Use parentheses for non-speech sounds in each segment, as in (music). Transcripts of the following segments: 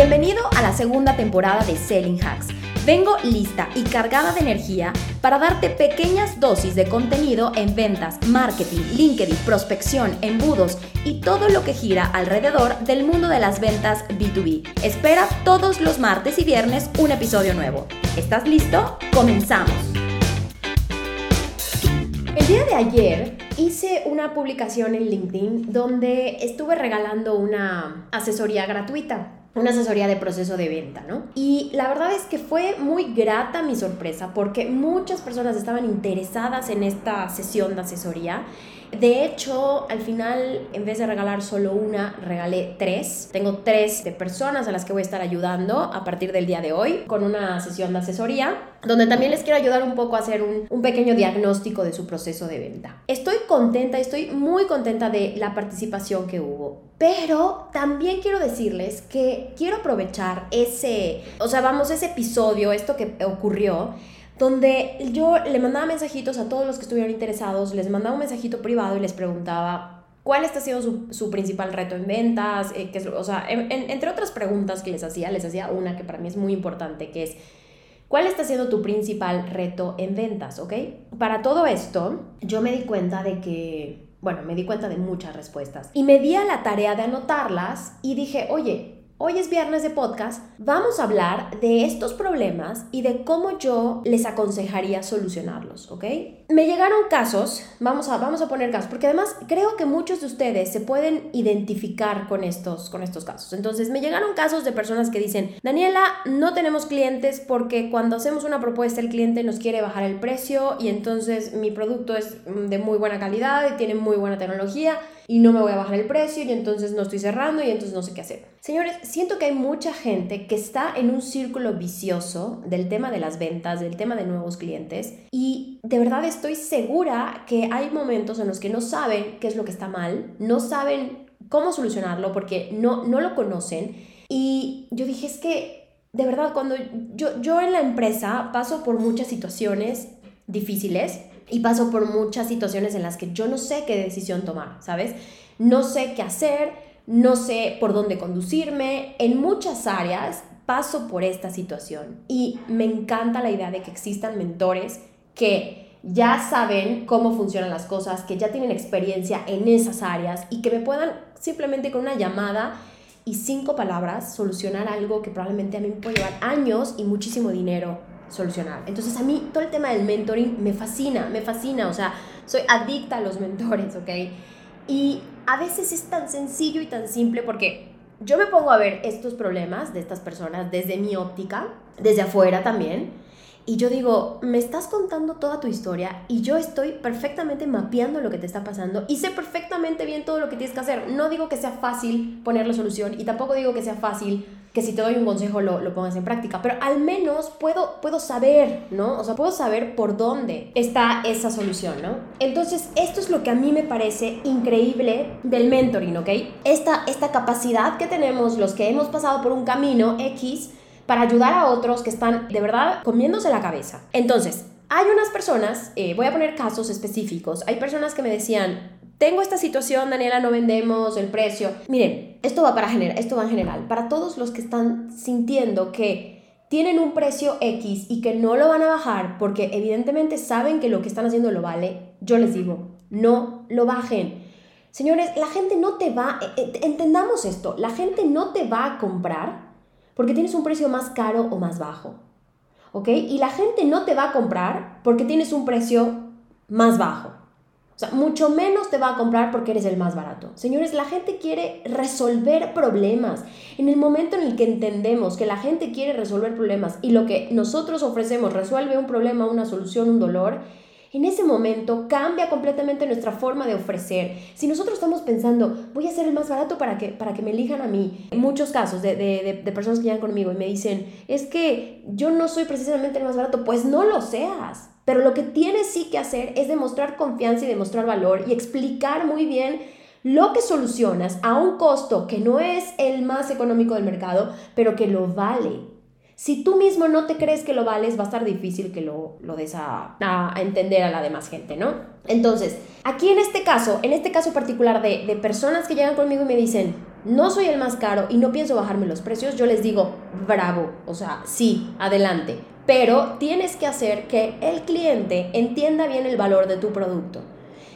Bienvenido a la segunda temporada de Selling Hacks. Vengo lista y cargada de energía para darte pequeñas dosis de contenido en ventas, marketing, LinkedIn, prospección, embudos y todo lo que gira alrededor del mundo de las ventas B2B. Espera todos los martes y viernes un episodio nuevo. ¿Estás listo? Comenzamos. El día de ayer hice una publicación en LinkedIn donde estuve regalando una asesoría gratuita una asesoría de proceso de venta, ¿no? Y la verdad es que fue muy grata mi sorpresa porque muchas personas estaban interesadas en esta sesión de asesoría. De hecho, al final, en vez de regalar solo una, regalé tres. Tengo tres de personas a las que voy a estar ayudando a partir del día de hoy con una sesión de asesoría, donde también les quiero ayudar un poco a hacer un, un pequeño diagnóstico de su proceso de venta. Estoy contenta, estoy muy contenta de la participación que hubo. Pero también quiero decirles que quiero aprovechar ese, o sea, vamos, ese episodio, esto que ocurrió, donde yo le mandaba mensajitos a todos los que estuvieran interesados, les mandaba un mensajito privado y les preguntaba cuál está siendo su, su principal reto en ventas, eh, es, o sea, entre otras preguntas que les hacía, les hacía una que para mí es muy importante, que es, ¿cuál está siendo tu principal reto en ventas? ¿Ok? Para todo esto, yo me di cuenta de que bueno, me di cuenta de muchas respuestas. Y me di a la tarea de anotarlas y dije, oye, Hoy es viernes de podcast, vamos a hablar de estos problemas y de cómo yo les aconsejaría solucionarlos, ¿ok? Me llegaron casos, vamos a, vamos a poner casos, porque además creo que muchos de ustedes se pueden identificar con estos, con estos casos. Entonces, me llegaron casos de personas que dicen, Daniela, no tenemos clientes porque cuando hacemos una propuesta el cliente nos quiere bajar el precio y entonces mi producto es de muy buena calidad y tiene muy buena tecnología y no me voy a bajar el precio y entonces no estoy cerrando y entonces no sé qué hacer. Señores, siento que hay mucha gente que está en un círculo vicioso del tema de las ventas, del tema de nuevos clientes y de verdad estoy segura que hay momentos en los que no saben qué es lo que está mal, no saben cómo solucionarlo porque no, no lo conocen y yo dije es que de verdad cuando yo, yo en la empresa paso por muchas situaciones difíciles y paso por muchas situaciones en las que yo no sé qué decisión tomar, ¿sabes? No sé qué hacer, no sé por dónde conducirme. En muchas áreas paso por esta situación y me encanta la idea de que existan mentores que ya saben cómo funcionan las cosas, que ya tienen experiencia en esas áreas y que me puedan simplemente con una llamada y cinco palabras solucionar algo que probablemente a mí me puede llevar años y muchísimo dinero solucionar. Entonces a mí todo el tema del mentoring me fascina, me fascina, o sea, soy adicta a los mentores, ¿ok? Y a veces es tan sencillo y tan simple porque yo me pongo a ver estos problemas de estas personas desde mi óptica, desde afuera también, y yo digo, me estás contando toda tu historia y yo estoy perfectamente mapeando lo que te está pasando y sé perfectamente bien todo lo que tienes que hacer. No digo que sea fácil poner la solución y tampoco digo que sea fácil que si te doy un consejo lo, lo, pongas en práctica, pero al menos puedo, puedo saber, ¿no? O sea, puedo saber por dónde está esa solución, ¿no? Entonces, esto es lo que a mí me parece increíble del mentoring, ¿ok? Esta, esta capacidad que tenemos los que hemos pasado por un camino X para ayudar a otros que están de verdad comiéndose la cabeza. Entonces, hay unas personas, eh, voy a poner casos específicos, hay personas que me decían, tengo esta situación, Daniela, no vendemos el precio. Miren, esto va para general, esto va en general, para todos los que están sintiendo que tienen un precio X y que no lo van a bajar porque evidentemente saben que lo que están haciendo lo vale, yo les digo, no lo bajen. Señores, la gente no te va, eh, eh, entendamos esto, la gente no te va a comprar porque tienes un precio más caro o más bajo. ¿Ok? Y la gente no te va a comprar porque tienes un precio más bajo. O sea, mucho menos te va a comprar porque eres el más barato. Señores, la gente quiere resolver problemas. En el momento en el que entendemos que la gente quiere resolver problemas y lo que nosotros ofrecemos resuelve un problema, una solución, un dolor, en ese momento cambia completamente nuestra forma de ofrecer. Si nosotros estamos pensando, voy a ser el más barato para que, para que me elijan a mí, en muchos casos de, de, de personas que llegan conmigo y me dicen, es que yo no soy precisamente el más barato, pues no lo seas. Pero lo que tienes sí que hacer es demostrar confianza y demostrar valor y explicar muy bien lo que solucionas a un costo que no es el más económico del mercado, pero que lo vale. Si tú mismo no te crees que lo vales, va a estar difícil que lo, lo des a, a, entender a la demás gente, ¿no? Entonces, aquí en este caso, en este caso particular de, de personas que llegan conmigo y me dicen, no soy el más caro y no pienso bajarme los precios, yo les digo, bravo, o sea, sí, adelante. Pero tienes que hacer que el cliente entienda bien el valor de tu producto.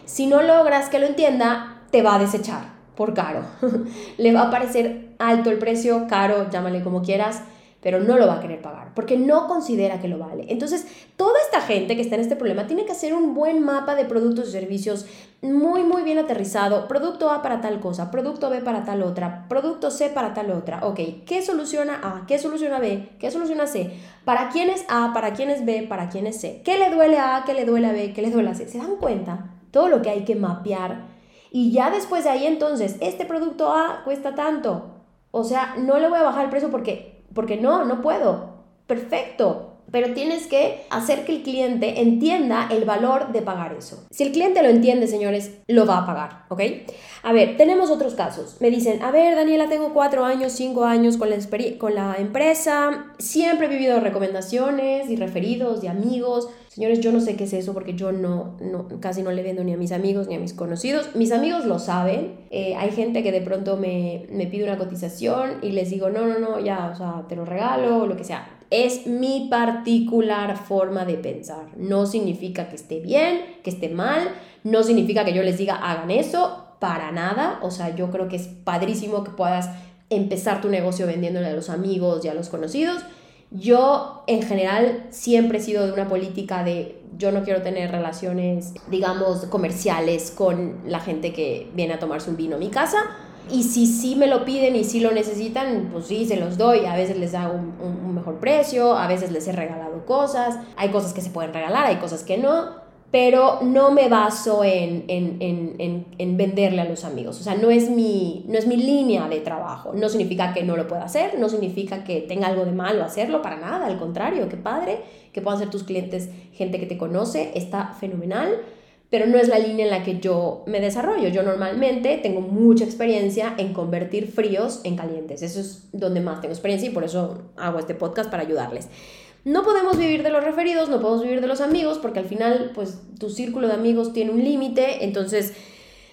Si no logras que lo entienda, te va a desechar por caro. (laughs) Le va a parecer alto el precio, caro, llámale como quieras pero no lo va a querer pagar porque no considera que lo vale. Entonces, toda esta gente que está en este problema tiene que hacer un buen mapa de productos y servicios muy, muy bien aterrizado. Producto A para tal cosa, producto B para tal otra, producto C para tal otra. Ok, ¿qué soluciona A? ¿Qué soluciona B? ¿Qué soluciona C? ¿Para quién es A? ¿Para quién es B? ¿Para quién es C? ¿Qué le duele a A? ¿Qué le duele a B? ¿Qué le duele a C? ¿Se dan cuenta? Todo lo que hay que mapear. Y ya después de ahí entonces, este producto A cuesta tanto. O sea, no le voy a bajar el precio porque porque no, no puedo. Perfecto. Pero tienes que hacer que el cliente entienda el valor de pagar eso. Si el cliente lo entiende, señores, lo va a pagar, ¿ok? A ver, tenemos otros casos. Me dicen, a ver, Daniela, tengo cuatro años, cinco años con la, empresa. Siempre he vivido recomendaciones y referidos de amigos. Señores, yo no sé qué es eso porque yo no, no casi no le vendo ni a mis amigos ni a mis conocidos. Mis amigos lo saben. Eh, hay gente que de pronto me, me pide una cotización y les digo, no, no, no, ya, o sea, te lo regalo o lo que sea es mi particular forma de pensar. No significa que esté bien, que esté mal, no significa que yo les diga hagan eso, para nada. O sea, yo creo que es padrísimo que puedas empezar tu negocio vendiéndole a los amigos y a los conocidos. Yo en general siempre he sido de una política de yo no quiero tener relaciones, digamos, comerciales con la gente que viene a tomarse un vino a mi casa y si sí me lo piden y si lo necesitan, pues sí, se los doy. A veces les hago un, mejor precio, a veces les he regalado cosas. Hay cosas que se pueden regalar, hay cosas que no. Pero no me baso en, en, en, en, venderle a los amigos. O sea, no es, mi, no es mi línea de trabajo. No significa que no lo pueda hacer, no significa que tenga algo de malo hacerlo, para nada. Al contrario, qué padre que puedan ser tus clientes gente que te conoce, está fenomenal pero no es la línea en la que yo me desarrollo. Yo normalmente tengo mucha experiencia en convertir fríos en calientes. Eso es donde más tengo experiencia y por eso hago este podcast para ayudarles. No podemos vivir de los referidos, no podemos vivir de los amigos, porque al final, pues, tu círculo de amigos tiene un límite, entonces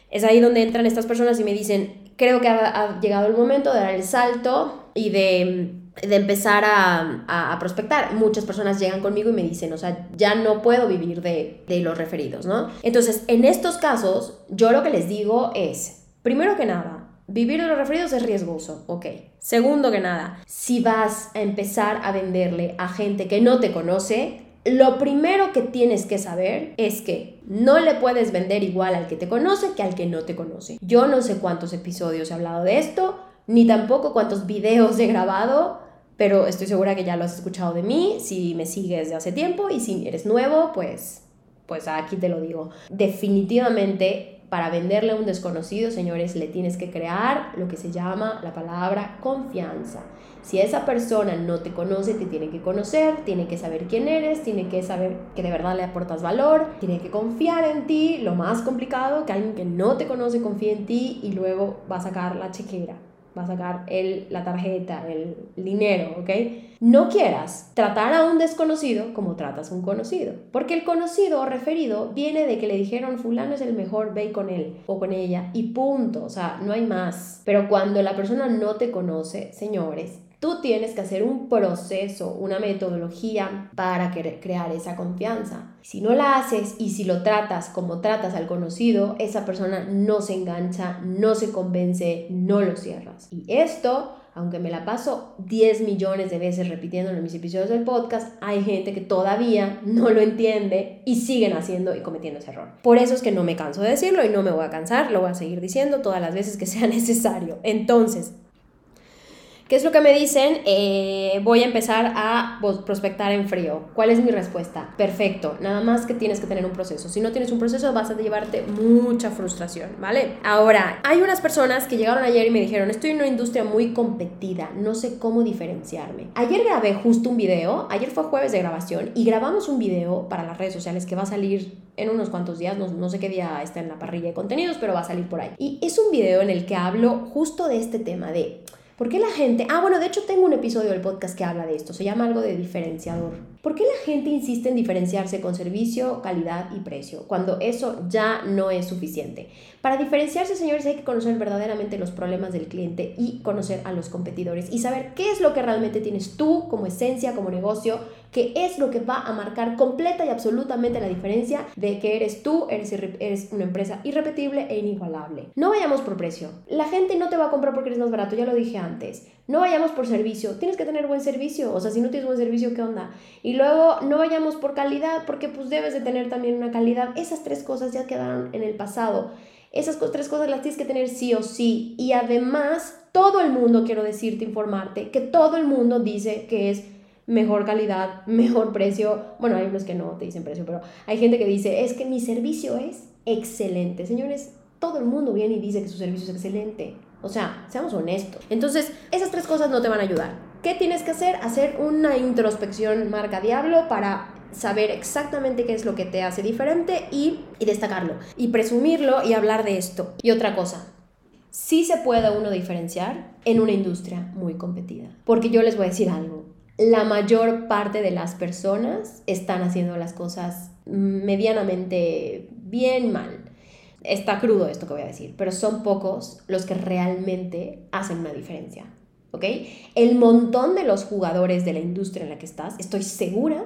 es ahí donde entran estas personas y me dicen, creo que ha llegado el momento de dar el salto y de de empezar a, prospectar. Muchas personas llegan conmigo y me dicen, o sea, ya no puedo vivir de, de los referidos, ¿no? Entonces, en estos casos, yo lo que les digo es, primero que nada, Vivir de los referidos es riesgoso, ok. Segundo que nada, si vas a empezar a venderle a gente que no te conoce, lo primero que tienes que saber es que no le puedes vender igual al que te conoce que al que no te conoce. Yo no sé cuántos episodios he hablado de esto, ni tampoco cuántos videos he grabado, pero estoy segura que ya lo has escuchado de mí, si me sigues de hace tiempo y si eres nuevo, pues, pues aquí te lo digo. Definitivamente para venderle a un desconocido, señores, le tienes que crear lo que se llama la palabra confianza. Si esa persona no te conoce, te tiene que conocer, tiene que saber quién eres, tiene que saber que de verdad le aportas valor, tiene que confiar en ti. Lo más complicado, que alguien que no te conoce confíe en ti y luego va a sacar la chequera va a sacar el, la tarjeta, el dinero, ¿ok? No quieras tratar a un desconocido como tratas a un conocido, porque el conocido o referido viene de que le dijeron fulano es el mejor, ve con él o con ella y punto, o sea, no hay más. Pero cuando la persona no te conoce, señores, Tú tienes que hacer un proceso, una metodología para crear esa confianza. Si no la haces y si lo tratas como tratas al conocido, esa persona no se engancha, no se convence, no lo cierras. Y esto aunque me la paso 10 millones de veces repitiendo en mis episodios del podcast, hay gente que todavía no lo entiende y siguen haciendo y cometiendo ese error. Por eso es que no me canso de decirlo y no me voy a cansar, lo voy a seguir diciendo todas las veces que sea (laughs) necesario. Entonces, ¿Qué es lo que me dicen? Eh, voy a empezar a prospectar en frío. ¿Cuál es mi respuesta? Perfecto, nada más que tienes que tener un proceso. Si no tienes un proceso vas a llevarte mucha frustración, ¿vale? Ahora, hay unas personas que llegaron ayer y me dijeron, estoy en una industria muy competida, no sé cómo diferenciarme. Ayer grabé justo un video, ayer fue jueves de grabación y grabamos un video para las redes sociales que va a salir en unos cuantos días, no, no sé qué día está en la parrilla de contenidos, pero va a salir por ahí. Y es un video en el que hablo justo de este tema de ¿Por qué la gente... Ah, bueno, de hecho tengo un episodio del podcast que habla de esto, se llama algo de diferenciador. ¿Por qué la gente insiste en diferenciarse con servicio, calidad y precio cuando eso ya no es suficiente? Para diferenciarse, señores, hay que conocer verdaderamente los problemas del cliente y conocer a los competidores y saber qué es lo que realmente tienes tú como esencia, como negocio, qué es lo que va a marcar completa y absolutamente la diferencia de que eres tú, eres, eres una empresa irrepetible e inigualable. No vayamos por precio. La gente no te va a comprar porque eres más barato, ya lo dije antes. No vayamos por servicio, tienes que tener buen servicio, o sea, si no tienes buen servicio, ¿qué onda? Y luego no vayamos por calidad, porque pues debes de tener también una calidad. Esas tres cosas ya quedaron en el pasado. Esas tres cosas las tienes que tener sí o sí. Y además, todo el mundo, quiero decirte, informarte, que todo el mundo dice que es mejor calidad, mejor precio. Bueno, hay unos que no te dicen precio, pero hay gente que dice, es que mi servicio es excelente. Señores, todo el mundo viene y dice que su servicio es excelente. O sea, seamos honestos. Entonces, esas tres cosas no te van a ayudar. ¿Qué tienes que hacer? Hacer una introspección marca diablo para saber exactamente qué es lo que te hace diferente y, y destacarlo. Y presumirlo y hablar de esto. Y otra cosa, sí se puede uno diferenciar en una industria muy competida. Porque yo les voy a decir algo. La mayor parte de las personas están haciendo las cosas medianamente bien mal está crudo esto que voy a decir, pero son pocos los que realmente hacen una diferencia. ¿Ok? El montón de los jugadores de la industria en la que estás, estoy segura,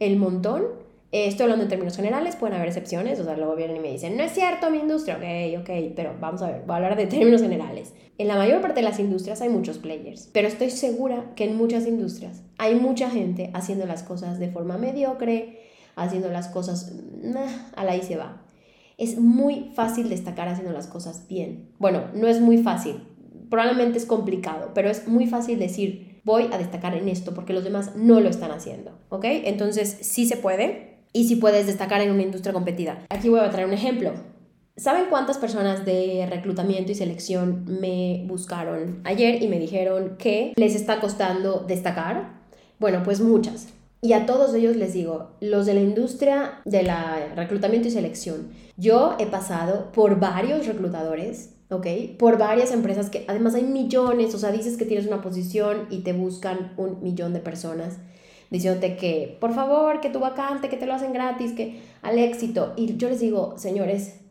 el montón, eh, estoy hablando en términos generales, pueden haber excepciones, o sea, luego vienen y me dicen, no es cierto mi industria, ok, ok, pero vamos a ver, voy a hablar de términos generales. En la mayor parte de las industrias hay muchos players, pero estoy segura que en muchas industrias hay mucha gente haciendo las cosas de forma mediocre, haciendo las cosas, a la y se va es muy fácil destacar haciendo las cosas bien. Bueno, no es muy fácil, probablemente es complicado, pero es muy fácil decir, voy a destacar en esto porque los demás no lo están haciendo, ¿ok? Entonces sí se puede y sí puedes destacar en una industria competida. Aquí voy a traer un ejemplo. ¿Saben cuántas personas de reclutamiento y selección me buscaron ayer y me dijeron que les está costando destacar? Bueno, pues muchas. Y a todos ellos les digo, los de la industria de la reclutamiento y selección, yo he pasado por varios reclutadores, ¿ok? Por varias empresas que además hay millones, o sea, dices que tienes una posición y te buscan un millón de personas diciéndote que, por favor, que tu vacante, que te lo hacen gratis, que al éxito. Y yo les digo, señores,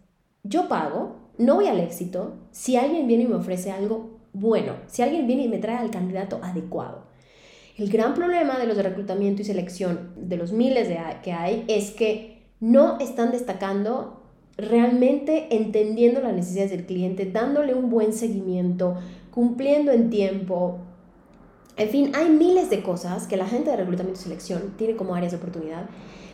yo pago, no voy al éxito si alguien viene y me ofrece algo bueno, si alguien viene y me trae al candidato adecuado. El gran problema de los de reclutamiento y selección, de los miles de que hay, es que no están destacando realmente entendiendo las necesidades del cliente, dándole un buen seguimiento, cumpliendo en tiempo. En fin, hay miles de cosas que la gente de reclutamiento y selección tiene como áreas de oportunidad,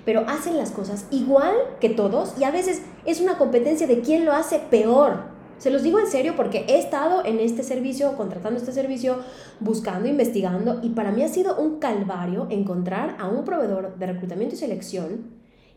pero hacen las cosas igual que todos y a veces es una competencia de quién lo hace peor. Se los digo en serio porque he estado en este servicio, contratando este servicio, buscando, investigando y para mí ha sido un calvario encontrar a un proveedor de reclutamiento y selección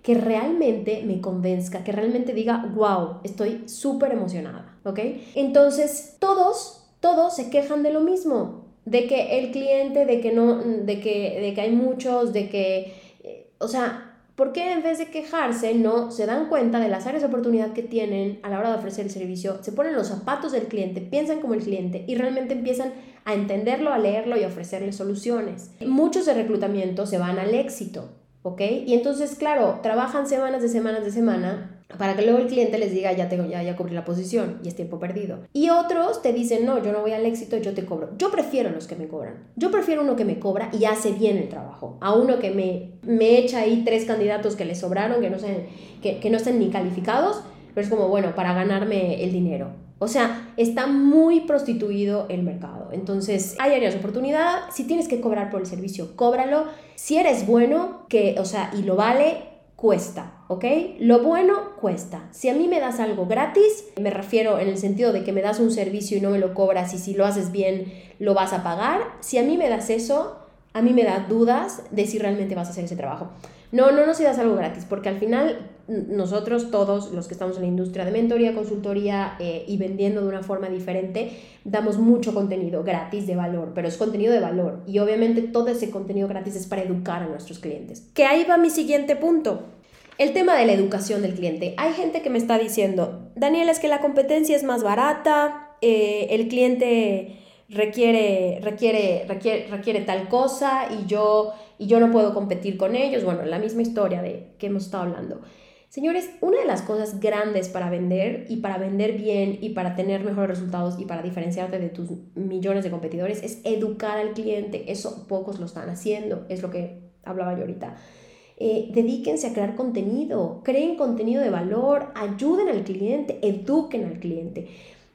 que realmente me convenzca, que realmente diga, wow, estoy súper emocionada, ¿ok? Entonces, todos, todos se quejan de lo mismo, de que el cliente, de que no, de que, de que hay muchos, de que, eh, o sea, ¿Por qué en vez de quejarse no se dan cuenta de las áreas de oportunidad que tienen a la hora de ofrecer el servicio, se ponen los zapatos del cliente, piensan como el cliente y realmente empiezan a entenderlo, a leerlo y a ofrecerle soluciones? Muchos de reclutamiento se van al éxito, ¿ok? Y entonces, claro, trabajan semanas de semanas de semana para que luego el cliente les diga, ya tengo, ya, ya cubrí la posición y es tiempo perdido. Y otros te dicen, no, yo no voy al éxito, yo te cobro. Yo prefiero los que me cobran. Yo prefiero uno que me cobra y hace bien el trabajo, a uno que me, me echa ahí tres candidatos que le sobraron, que no, sean, que, que no estén ni calificados, pero es como, bueno, para ganarme el dinero. O sea, está muy prostituido el mercado. Entonces, hay áreas de oportunidad. Si tienes que cobrar por el servicio, cóbralo. Si eres bueno, que, o sea, y lo vale, cuesta, ¿ok? Lo bueno cuesta. Si a mí me das algo gratis, me refiero en el sentido de que me das un servicio y no me lo cobras y si lo haces bien lo vas a pagar, si a mí me das eso, a mí me da dudas de si realmente vas a hacer ese trabajo. No, no nos das algo gratis, porque al final nosotros todos los que estamos en la industria de mentoría, consultoría eh, y vendiendo de una forma diferente, damos mucho contenido gratis de valor, pero es contenido de valor y obviamente todo ese contenido gratis es para educar a nuestros clientes. Que ahí va mi siguiente punto. El tema de la educación del cliente. Hay gente que me está diciendo, Daniel, es que la competencia es más barata, eh, el cliente requiere, requiere, requiere, requiere tal cosa y yo y yo no puedo competir con ellos. Bueno, la misma historia de que hemos estado hablando. Señores, una de las cosas grandes para vender y para vender bien y para tener mejores resultados y para diferenciarte de tus millones de competidores es educar al cliente. Eso pocos lo están haciendo, es lo que hablaba yo ahorita. Eh, dedíquense a crear contenido, creen contenido de valor, ayuden al cliente, eduquen al cliente.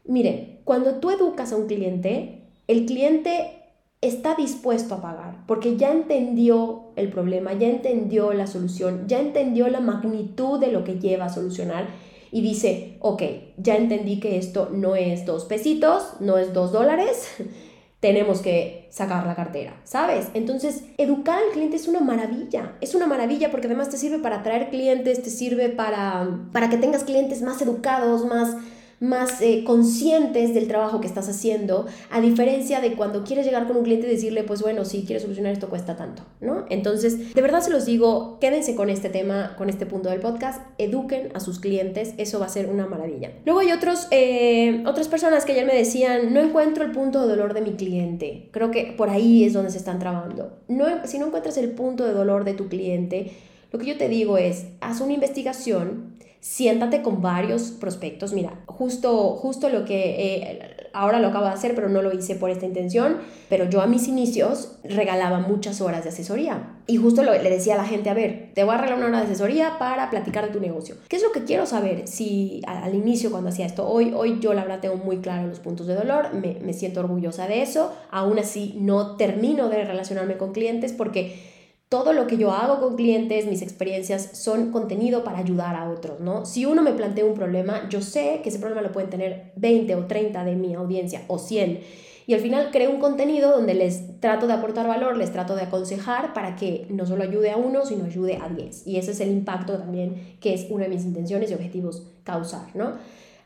Miren, cuando tú educas a un cliente, el cliente está dispuesto a pagar, porque ya entendió el problema, ya entendió la solución, ya entendió la magnitud de lo que lleva a solucionar y dice, ok, ya entendí que esto no es dos pesitos, no es dos dólares, (laughs) tenemos que sacar la cartera, ¿sabes? Entonces, educar al cliente es una maravilla, es una maravilla porque además te sirve para atraer clientes, te sirve para, para que tengas clientes más educados, más más eh, conscientes del trabajo que estás haciendo, a diferencia de cuando quieres llegar con un cliente y decirle, pues bueno, si quieres solucionar esto cuesta tanto, ¿no? Entonces, de verdad se los digo, quédense con este tema, con este punto del podcast, eduquen a sus clientes, eso va a ser una maravilla. Luego hay otros, eh, otras personas que ayer me decían, no encuentro el punto de dolor de mi cliente, creo que por ahí es donde se están trabando. No, si no encuentras el punto de dolor de tu cliente, lo que yo te digo es, haz una investigación, siéntate con varios prospectos. Mira, justo, justo lo que eh, ahora lo acabo de hacer, pero no lo hice por esta intención, pero yo a mis inicios regalaba muchas horas de asesoría. Y justo le decía a la gente, a ver, te voy a regalar una hora de asesoría para platicar de tu negocio. ¿Qué es lo que quiero saber si al, inicio cuando hacía esto? Hoy, hoy yo la verdad tengo muy claro los puntos de dolor, me, me siento orgullosa de eso, aún así no termino de relacionarme con clientes porque todo lo que yo hago con clientes, mis experiencias, son contenido para ayudar a otros, ¿no? Si uno me plantea un problema, yo sé que ese problema lo pueden tener 20 o 30 de mi audiencia o 100. Y al final creo un contenido donde les trato de aportar valor, les trato de aconsejar para que no solo ayude a uno, sino ayude a 10. Y ese es el impacto también que es una de mis intenciones y objetivos causar, ¿no?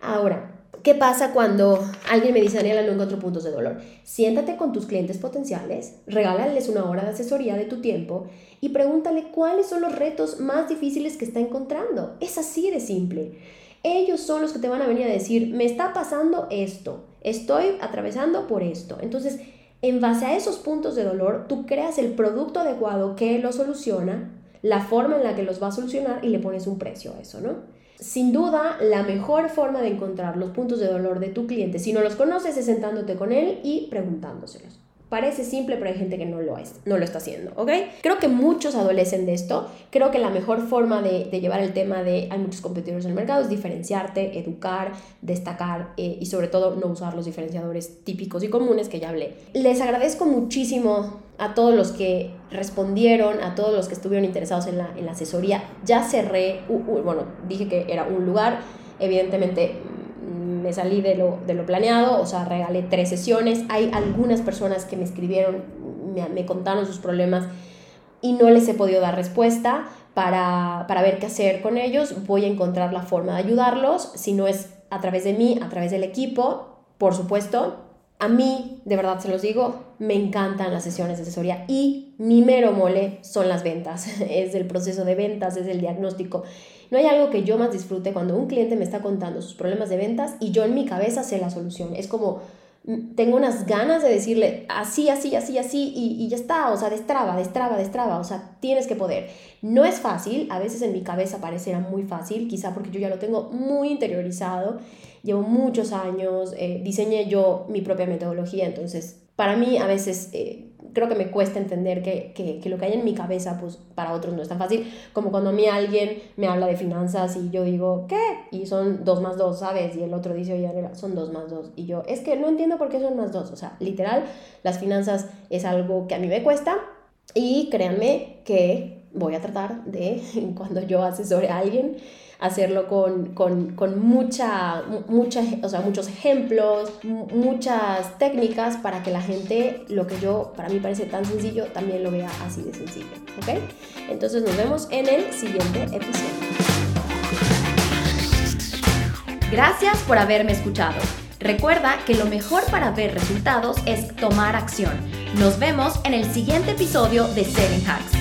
Ahora, ¿Qué pasa cuando alguien me dice, Daniela, no encuentro puntos de dolor? Siéntate con tus clientes potenciales, regálales una hora de asesoría de tu tiempo y pregúntale cuáles son los retos más difíciles que está encontrando. Es así de simple. Ellos son los que te van a venir a decir, me está pasando esto, estoy atravesando por esto. Entonces, en base a esos puntos de dolor, tú creas el producto adecuado que lo soluciona, la forma en la que los va a solucionar y le pones un precio a eso, ¿no? Sin duda, la mejor forma de encontrar los puntos de dolor de tu cliente, si no los conoces, es sentándote con él y preguntándoselos. Parece simple, pero hay gente que no lo, es, no lo está haciendo, ¿ok? Creo que muchos adolecen de esto. Creo que la mejor forma de, llevar el tema de hay muchos competidores en el mercado es diferenciarte, educar, destacar eh, y sobre todo no usar los diferenciadores típicos y comunes que ya hablé. Les agradezco muchísimo a todos los que respondieron, a todos los que estuvieron interesados en la, en la asesoría. Ya cerré, bueno, dije que era un lugar, evidentemente me salí de lo, de lo planeado, o sea, regalé tres sesiones. Hay algunas personas que me escribieron, me, me contaron sus problemas y no les he podido dar respuesta para, para ver qué hacer con ellos. Voy a encontrar la forma de ayudarlos, si no es a través de mí, a través del equipo, por supuesto. A mí, de verdad se los digo, me encantan las sesiones de asesoría y mi mero mole son las ventas. (laughs) Es el proceso de ventas, es el diagnóstico. No hay algo que yo más disfrute cuando un cliente me está contando sus problemas de ventas y yo en mi cabeza sé la solución. Es como, tengo unas ganas de decirle así, así, así, así y, y, ya está, o sea, destraba, destraba, destraba, o sea, tienes que poder. No es fácil, a veces en mi cabeza parecerá muy fácil, quizá porque yo ya lo tengo muy interiorizado, llevo muchos años, eh, diseñé yo mi propia metodología, entonces para mí a veces... Eh, creo que me cuesta entender que, que, que, lo que hay en mi cabeza, pues para otros no es tan fácil, como cuando a mí alguien me habla de finanzas y yo digo, ¿qué? Y son dos más dos, ¿sabes? Y el otro dice, oye, son dos más dos. Y yo, es que no entiendo por qué son más dos. O sea, literal, las finanzas es algo que a mí me cuesta y créanme que voy a tratar de, (laughs) cuando yo asesore a alguien, hacerlo con, con, con mucha, mucha, o sea, muchos ejemplos, muchas técnicas para que la gente, lo que yo, para mí parece tan sencillo, también lo vea así de sencillo, ¿ok? Entonces nos vemos en el siguiente episodio. Gracias por haberme escuchado. Recuerda que lo mejor para ver resultados es tomar acción. Nos vemos en el siguiente episodio de Selling Hacks.